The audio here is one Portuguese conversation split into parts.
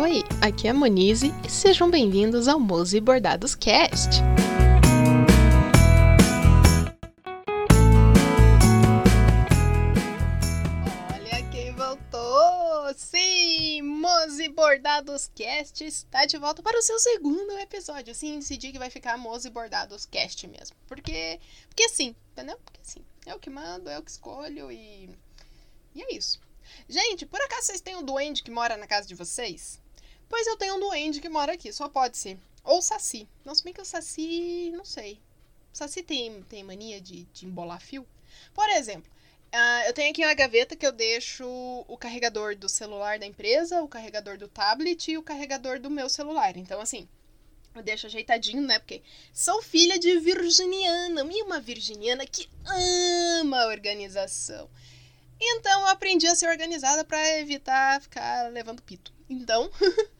Oi, aqui é a Monize e sejam bem-vindos ao Mose Bordados Cast. Olha quem voltou! Sim, Mose Bordados Cast está de volta para o seu segundo episódio. Sim, decidi que vai ficar Mose Bordados Cast mesmo. Porque, porque sim, entendeu? Porque sim. É o que mando, é o que escolho e. E é isso. Gente, por acaso vocês têm um duende que mora na casa de vocês? Pois eu tenho um duende que mora aqui, só pode ser. Ou Saci. Não, se bem que o Saci, não sei. O Saci tem, tem mania de, de embolar fio? Por exemplo, uh, eu tenho aqui uma gaveta que eu deixo o carregador do celular da empresa, o carregador do tablet e o carregador do meu celular. Então, assim, eu deixo ajeitadinho, né? Porque sou filha de virginiana, e uma virginiana que ama organização. Então eu aprendi a ser organizada para evitar ficar levando pito. Então,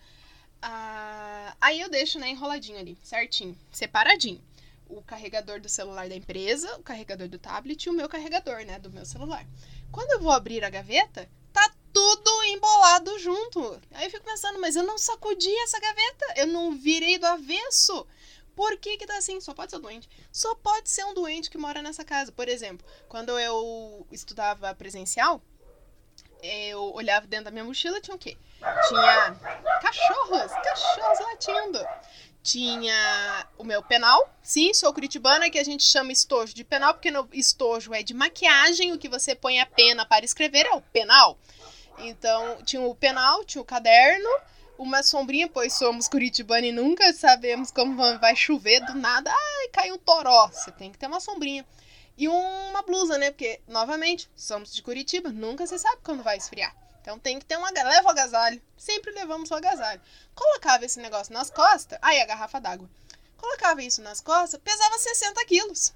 ah, aí eu deixo, né, enroladinho ali, certinho, separadinho. O carregador do celular da empresa, o carregador do tablet e o meu carregador, né, do meu celular. Quando eu vou abrir a gaveta, tá tudo embolado junto. Aí eu fico pensando, mas eu não sacudi essa gaveta, eu não virei do avesso. Por que que tá assim? Só pode ser um doente. Só pode ser um doente que mora nessa casa. Por exemplo, quando eu estudava presencial, eu olhava dentro da minha mochila, tinha o quê? Tinha cachorros, cachorros latindo. Tinha o meu penal. Sim, sou curitibana, que a gente chama estojo de penal, porque no estojo é de maquiagem, o que você põe a pena para escrever é o penal. Então, tinha o penal, tinha o caderno, uma sombrinha, pois somos curitibana e nunca sabemos como vai chover do nada. Ai, cai um toró. Você tem que ter uma sombrinha. E uma blusa, né? Porque, novamente, somos de Curitiba, nunca se sabe quando vai esfriar. Então tem que ter uma. Leva o agasalho. Sempre levamos o agasalho. Colocava esse negócio nas costas. Aí a garrafa d'água. Colocava isso nas costas, pesava 60 quilos.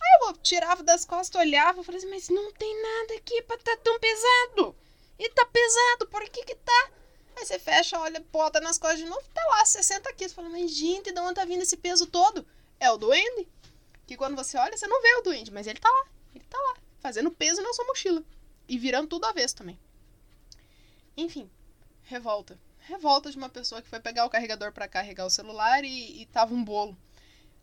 Aí eu tirava das costas, olhava falei assim, mas não tem nada aqui pra tá tão pesado. E tá pesado, por que que tá? Aí você fecha, olha, bota nas costas de novo, tá lá, 60 quilos. Fala, mas gente, de onde tá vindo esse peso todo? É o duende. Que quando você olha, você não vê o duende, mas ele tá lá. Ele tá lá, fazendo peso na sua mochila. E virando tudo avesso também. Enfim, revolta. Revolta de uma pessoa que foi pegar o carregador para carregar o celular e, e tava um bolo.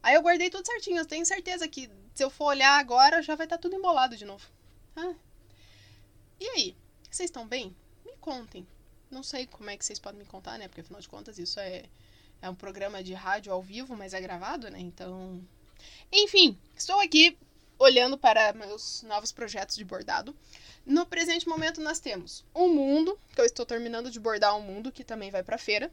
Aí eu guardei tudo certinho. Eu tenho certeza que se eu for olhar agora, já vai estar tá tudo embolado de novo. Ah. E aí? Vocês estão bem? Me contem. Não sei como é que vocês podem me contar, né? Porque afinal de contas isso é, é um programa de rádio ao vivo, mas é gravado, né? Então. Enfim, estou aqui olhando para meus novos projetos de bordado. No presente momento nós temos um mundo, que eu estou terminando de bordar um mundo, que também vai para feira.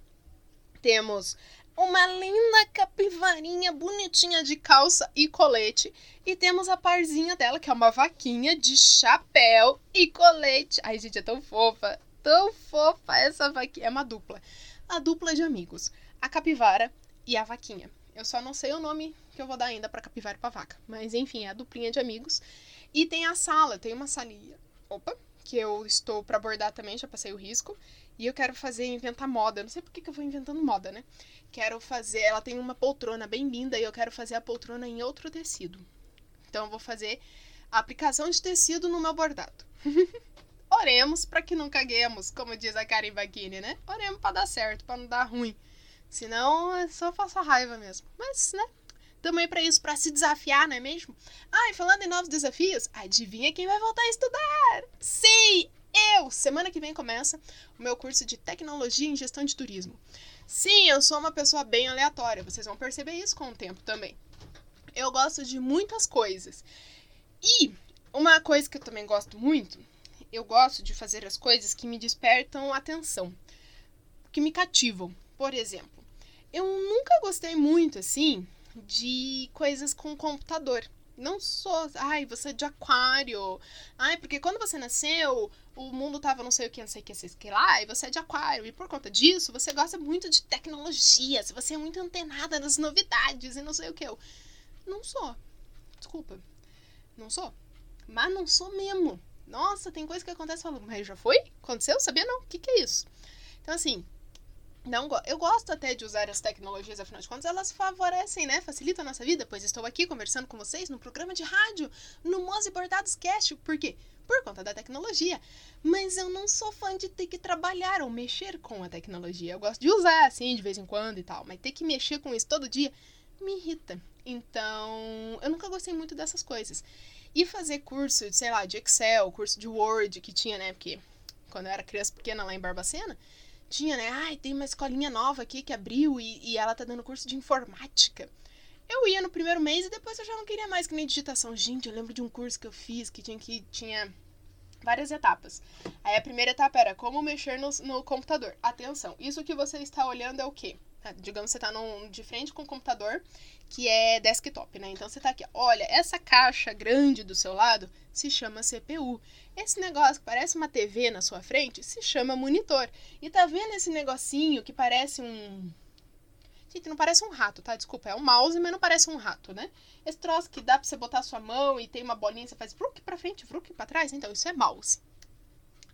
Temos uma linda capivarinha bonitinha de calça e colete. E temos a parzinha dela, que é uma vaquinha de chapéu e colete. Ai, gente, é tão fofa tão fofa essa vaquinha. É uma dupla. A dupla de amigos. A capivara e a vaquinha. Eu só não sei o nome que eu vou dar ainda pra capivara e pra vaca. Mas enfim, é a duplinha de amigos. E tem a sala, tem uma salinha. Opa! Que eu estou para bordar também, já passei o risco. E eu quero fazer, inventar moda. Eu não sei por que, que eu vou inventando moda, né? Quero fazer. Ela tem uma poltrona bem linda e eu quero fazer a poltrona em outro tecido. Então eu vou fazer a aplicação de tecido no meu bordado. Oremos para que não caguemos, como diz a Karen Bakini, né? Oremos para dar certo, para não dar ruim. Senão é só faça raiva mesmo. Mas, né? Também para isso, para se desafiar, não é mesmo? Ah, e falando em novos desafios, adivinha quem vai voltar a estudar? Sim, eu! Semana que vem começa o meu curso de Tecnologia em Gestão de Turismo. Sim, eu sou uma pessoa bem aleatória, vocês vão perceber isso com o tempo também. Eu gosto de muitas coisas. E uma coisa que eu também gosto muito eu gosto de fazer as coisas que me despertam atenção, que me cativam. Por exemplo, eu nunca gostei muito assim de coisas com computador. Não sou, ai, você é de aquário. Ai, porque quando você nasceu, o mundo tava não sei o que, não sei o que, sei o que lá, e você é de aquário. E por conta disso, você gosta muito de tecnologia, você é muito antenada nas novidades e não sei o que. Eu não sou. Desculpa. Não sou. Mas não sou mesmo. Nossa, tem coisa que acontece falando, mas já foi? Aconteceu? Sabia não? O que, que é isso? Então, assim, Não, eu gosto até de usar as tecnologias, afinal de contas, elas favorecem, né? Facilitam a nossa vida, pois estou aqui conversando com vocês no programa de rádio, no Mose Bordados Cast. Por quê? Por conta da tecnologia. Mas eu não sou fã de ter que trabalhar ou mexer com a tecnologia. Eu gosto de usar, assim, de vez em quando e tal. Mas ter que mexer com isso todo dia me irrita. Então, eu nunca gostei muito dessas coisas. E fazer curso, sei lá, de Excel, curso de Word que tinha, né? Porque quando eu era criança pequena lá em Barbacena tinha, né? Ai, tem uma escolinha nova aqui que abriu e, e ela tá dando curso de informática. Eu ia no primeiro mês e depois eu já não queria mais que nem digitação. Gente, eu lembro de um curso que eu fiz que tinha que tinha várias etapas. Aí a primeira etapa era como mexer no, no computador. Atenção, isso que você está olhando é o quê? Ah, digamos, você está de frente com o computador, que é desktop, né? Então você está aqui, olha, essa caixa grande do seu lado se chama CPU. Esse negócio que parece uma TV na sua frente se chama monitor. E tá vendo esse negocinho que parece um. Gente, não parece um rato, tá? Desculpa, é um mouse, mas não parece um rato, né? Esse troço que dá pra você botar a sua mão e tem uma bolinha, você faz vruk pra frente, vruk pra trás. Então, isso é mouse.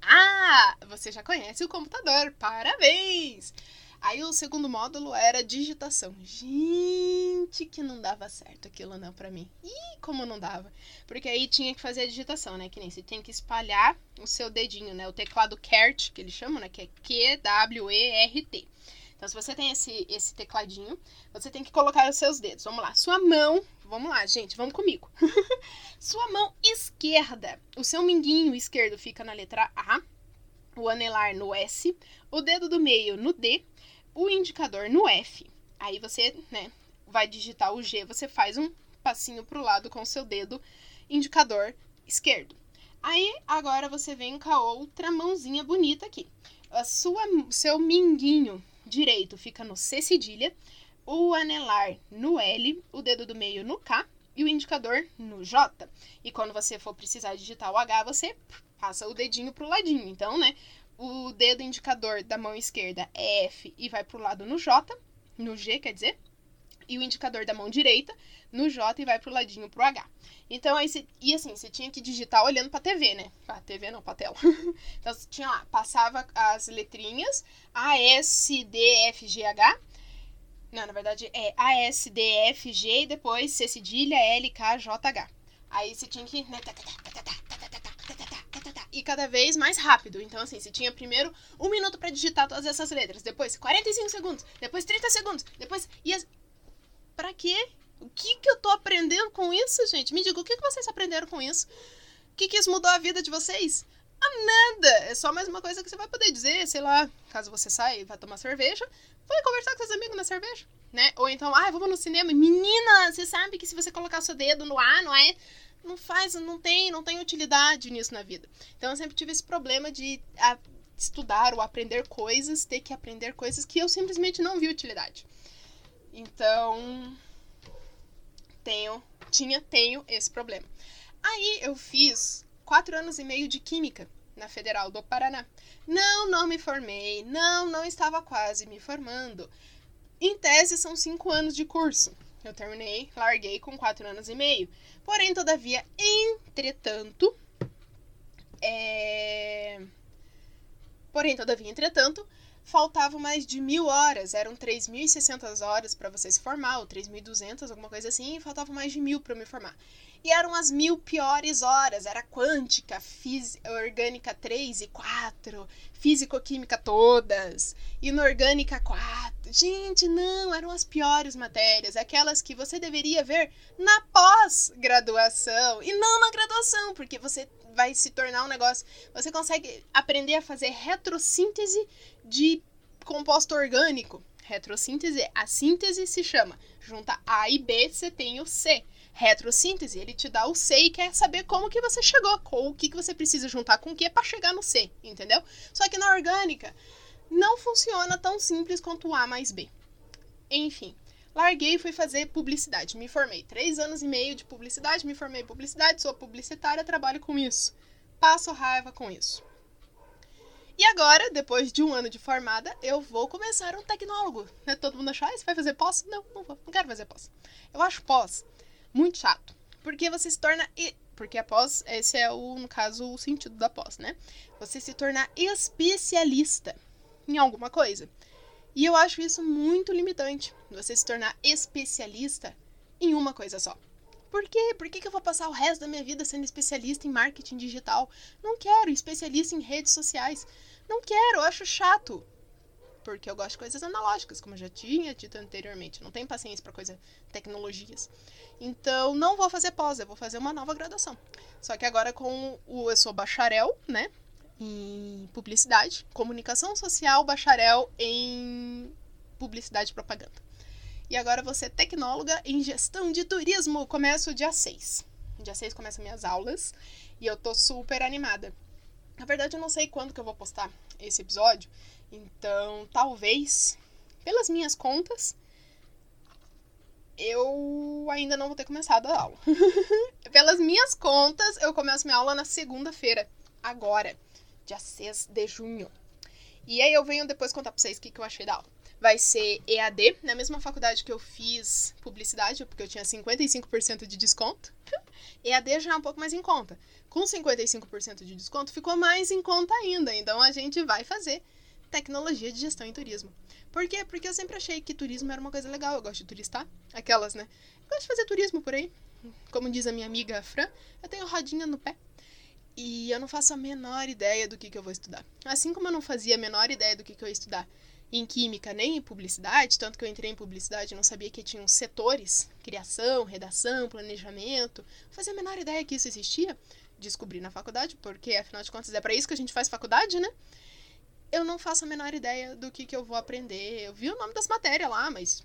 Ah, você já conhece o computador. Parabéns! Aí o segundo módulo era digitação. Gente, que não dava certo aquilo não para mim. Ih, como não dava. Porque aí tinha que fazer a digitação, né? Que nem você tem que espalhar o seu dedinho, né? O teclado QWERT, que eles chamam, né? Que é Q-W-E-R-T. Então, se você tem esse, esse tecladinho, você tem que colocar os seus dedos. Vamos lá. Sua mão. Vamos lá, gente. Vamos comigo. Sua mão esquerda. O seu minguinho esquerdo fica na letra A. O anelar no S. O dedo do meio no D o indicador no F. Aí você, né, vai digitar o G, você faz um passinho para o lado com o seu dedo indicador esquerdo. Aí agora você vem com a outra mãozinha bonita aqui. A sua, seu minguinho direito fica no C cedilha, o anelar no L, o dedo do meio no K e o indicador no J. E quando você for precisar digitar o H, você passa o dedinho pro ladinho. Então, né, o dedo indicador da mão esquerda é F e vai pro lado no J, no G, quer dizer, e o indicador da mão direita no J e vai pro ladinho pro H. Então, aí, cê, e assim, você tinha que digitar olhando pra TV, né? Pra TV não, pra tela. então, você tinha lá, passava as letrinhas A, S, D, F, G, H. Não, na verdade é A, S, D, F, G e depois C cedilha, L, K, J, H. Aí você tinha que. Né, e cada vez mais rápido. Então, assim, você tinha primeiro um minuto para digitar todas essas letras, depois 45 segundos, depois 30 segundos, depois. E as... Pra quê? O que, que eu tô aprendendo com isso, gente? Me diga, o que, que vocês aprenderam com isso? O que, que isso mudou a vida de vocês? Ah, nada! É só mais uma coisa que você vai poder dizer, sei lá, caso você saia e vá tomar cerveja, vai conversar com seus amigos na cerveja, né? Ou então, ah, vamos no cinema. Menina, você sabe que se você colocar seu dedo no A, não é? não faz, não tem, não tem utilidade nisso na vida. Então eu sempre tive esse problema de a, estudar ou aprender coisas, ter que aprender coisas que eu simplesmente não vi utilidade. Então, tenho, tinha, tenho esse problema. Aí eu fiz quatro anos e meio de química na Federal do Paraná. Não, não me formei. Não, não estava quase me formando. Em tese, são cinco anos de curso. Eu terminei, larguei com quatro anos e meio. Porém, todavia, entretanto, é... Porém, todavia, entretanto, faltavam mais de mil horas. Eram 3.600 horas para você se formar, ou 3.200, alguma coisa assim, e faltavam mais de mil para me formar. E eram as mil piores horas. Era quântica, orgânica 3 e 4, físico-química todas, inorgânica 4. Gente, não, eram as piores matérias, aquelas que você deveria ver na pós-graduação e não na graduação, porque você vai se tornar um negócio. Você consegue aprender a fazer retrossíntese de composto orgânico. Retrossíntese, a síntese se chama. Junta A e B, você tem o C retrossíntese, ele te dá o C e quer saber como que você chegou, com o que, que você precisa juntar com o que para chegar no C, entendeu? Só que na orgânica não funciona tão simples quanto A mais B. Enfim, larguei e fui fazer publicidade. Me formei três anos e meio de publicidade, me formei em publicidade, sou publicitária, trabalho com isso. Passo raiva com isso. E agora, depois de um ano de formada, eu vou começar um tecnólogo. Né? Todo mundo achar, ah, você vai fazer pós? Não, não vou, não quero fazer pós. Eu acho pós muito chato. Porque você se torna. Porque após, esse é o, no caso, o sentido da pós, né? Você se tornar especialista em alguma coisa. E eu acho isso muito limitante, você se tornar especialista em uma coisa só. Por quê? Por que, que eu vou passar o resto da minha vida sendo especialista em marketing digital? Não quero, especialista em redes sociais. Não quero, eu acho chato. Porque eu gosto de coisas analógicas, como eu já tinha dito anteriormente. Não tenho paciência para coisas tecnologias. Então, não vou fazer pós, eu vou fazer uma nova graduação. Só que agora com o eu sou bacharel, né? Em publicidade, comunicação social, bacharel em publicidade e propaganda. E agora você tecnóloga em gestão de turismo. Começo dia 6. Dia 6 começam minhas aulas e eu tô super animada. Na verdade, eu não sei quando que eu vou postar esse episódio, então talvez, pelas minhas contas, eu ainda não vou ter começado a aula. pelas minhas contas, eu começo minha aula na segunda-feira, agora, dia 6 de junho. E aí eu venho depois contar pra vocês o que, que eu achei da aula vai ser EAD, na mesma faculdade que eu fiz publicidade, porque eu tinha 55% de desconto. EAD já é um pouco mais em conta. Com 55% de desconto, ficou mais em conta ainda. Então a gente vai fazer tecnologia de gestão em turismo. Por quê? Porque eu sempre achei que turismo era uma coisa legal. Eu gosto de turistar. Aquelas, né? Eu gosto de fazer turismo por aí. Como diz a minha amiga Fran, eu tenho rodinha no pé. E eu não faço a menor ideia do que, que eu vou estudar. Assim como eu não fazia a menor ideia do que, que eu ia estudar em química nem em publicidade, tanto que eu entrei em publicidade e não sabia que tinham setores, criação, redação, planejamento, fazia a menor ideia que isso existia. Descobri na faculdade, porque afinal de contas é para isso que a gente faz faculdade, né? Eu não faço a menor ideia do que, que eu vou aprender. Eu vi o nome das matérias lá, mas.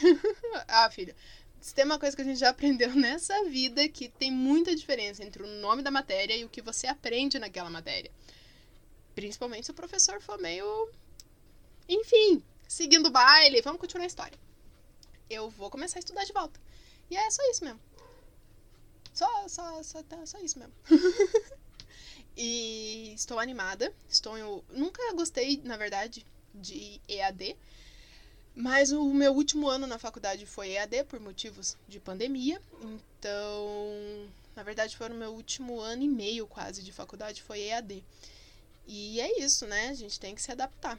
ah, filha, se tem uma coisa que a gente já aprendeu nessa vida que tem muita diferença entre o nome da matéria e o que você aprende naquela matéria. Principalmente se o professor for meio enfim, seguindo o baile, vamos continuar a história. Eu vou começar a estudar de volta. E é só isso mesmo. Só, só, só, só isso mesmo. e estou animada. Estou eu nunca gostei, na verdade, de EAD. Mas o meu último ano na faculdade foi EAD por motivos de pandemia. Então, na verdade, foi no meu último ano e meio quase de faculdade foi EAD. E é isso, né? A gente tem que se adaptar.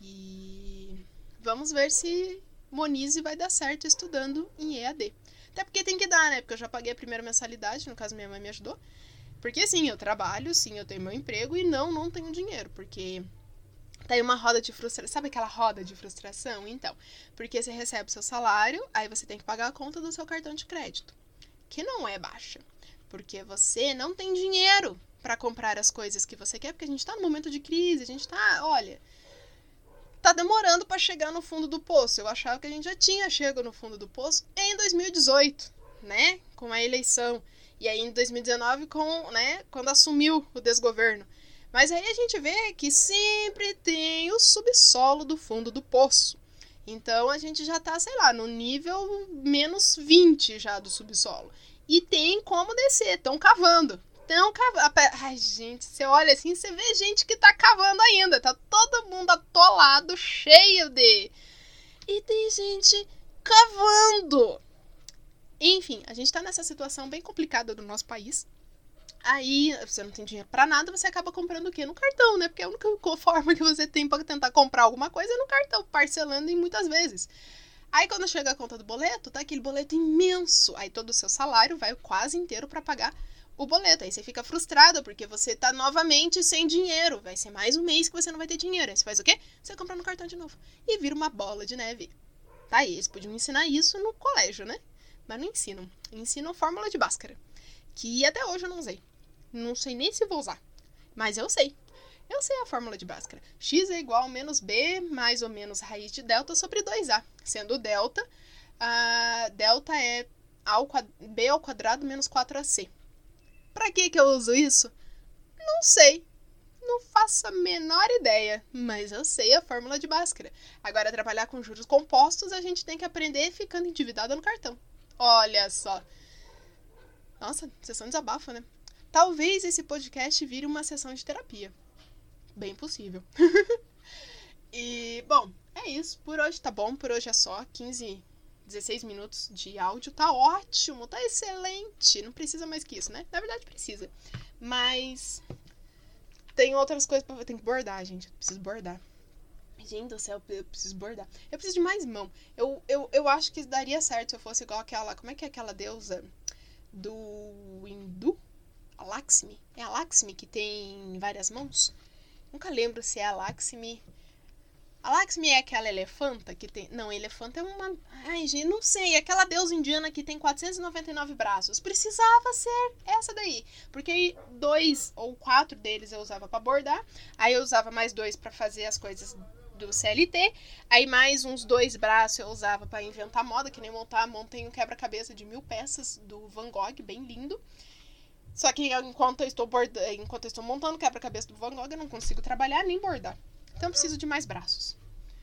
E vamos ver se Monize vai dar certo estudando em EAD. Até porque tem que dar, né? Porque eu já paguei a primeira mensalidade, no caso minha mãe me ajudou. Porque sim, eu trabalho, sim, eu tenho meu emprego e não, não tenho dinheiro, porque tá aí uma roda de frustração. Sabe aquela roda de frustração? Então, porque você recebe seu salário, aí você tem que pagar a conta do seu cartão de crédito, que não é baixa, porque você não tem dinheiro para comprar as coisas que você quer, porque a gente tá no momento de crise, a gente tá, olha, tá demorando para chegar no fundo do poço. Eu achava que a gente já tinha chegado no fundo do poço em 2018, né? Com a eleição. E aí em 2019 com, né, quando assumiu o desgoverno. Mas aí a gente vê que sempre tem o subsolo do fundo do poço. Então a gente já tá, sei lá, no nível menos 20 já do subsolo. E tem como descer, estão cavando estão cavando. Ai, gente, você olha assim, você vê gente que tá cavando ainda. Tá todo mundo atolado, cheio de. E tem gente cavando. Enfim, a gente tá nessa situação bem complicada do nosso país. Aí, você não tem dinheiro para nada, você acaba comprando o quê? No cartão, né? Porque a única forma que você tem para tentar comprar alguma coisa é no cartão, parcelando em muitas vezes. Aí quando chega a conta do boleto, tá aquele boleto imenso. Aí todo o seu salário vai quase inteiro para pagar o boleto. Aí você fica frustrado porque você tá novamente sem dinheiro. Vai ser mais um mês que você não vai ter dinheiro. Aí você faz o quê? Você compra no cartão de novo. E vira uma bola de neve. Tá aí, eles podiam ensinar isso no colégio, né? Mas não ensinam. Ensinam fórmula de Bhaskara. Que até hoje eu não usei. Não sei nem se vou usar. Mas eu sei. Eu sei a fórmula de Bhaskara. x é igual a menos b mais ou menos raiz de delta sobre 2a. Sendo delta, delta é ao, b ao quadrado menos 4ac. Para que que eu uso isso? Não sei. Não faço a menor ideia, mas eu sei a fórmula de Bhaskara. Agora, trabalhar com juros compostos, a gente tem que aprender ficando endividada no cartão. Olha só. Nossa, sessão desabafa, né? Talvez esse podcast vire uma sessão de terapia. Bem possível. e, bom, é isso. Por hoje tá bom. Por hoje é só. 15 16 minutos de áudio tá ótimo, tá excelente. Não precisa mais que isso, né? Na verdade, precisa. Mas tem outras coisas para tem que bordar, gente. preciso bordar. Gente do céu, eu preciso bordar. Eu preciso de mais mão. Eu, eu, eu acho que daria certo se eu fosse igual aquela. Como é que é aquela deusa do hindu? A Lakshmi? É a Lakshmi que tem várias mãos? Nunca lembro se é a Lakshmi. A Lakshmi é aquela elefanta que tem. Não, elefanta é uma. Ai, gente, não sei. É aquela deusa indiana que tem 499 braços. Precisava ser essa daí. Porque dois ou quatro deles eu usava para bordar. Aí eu usava mais dois para fazer as coisas do CLT. Aí mais uns dois braços eu usava para inventar moda, que nem montar. Montei um quebra-cabeça de mil peças do Van Gogh, bem lindo. Só que enquanto eu estou bordando, enquanto eu estou montando quebra-cabeça do Van Gogh, eu não consigo trabalhar nem bordar. Então eu preciso de mais braços.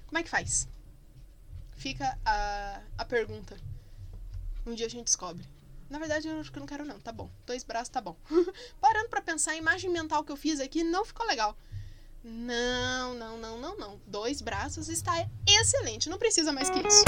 Como é que faz? Fica a, a pergunta. Um dia a gente descobre. Na verdade, eu acho que eu não quero não, tá bom. Dois braços tá bom. Parando para pensar, a imagem mental que eu fiz aqui não ficou legal. Não, não, não, não, não. Dois braços está excelente, não precisa mais que isso.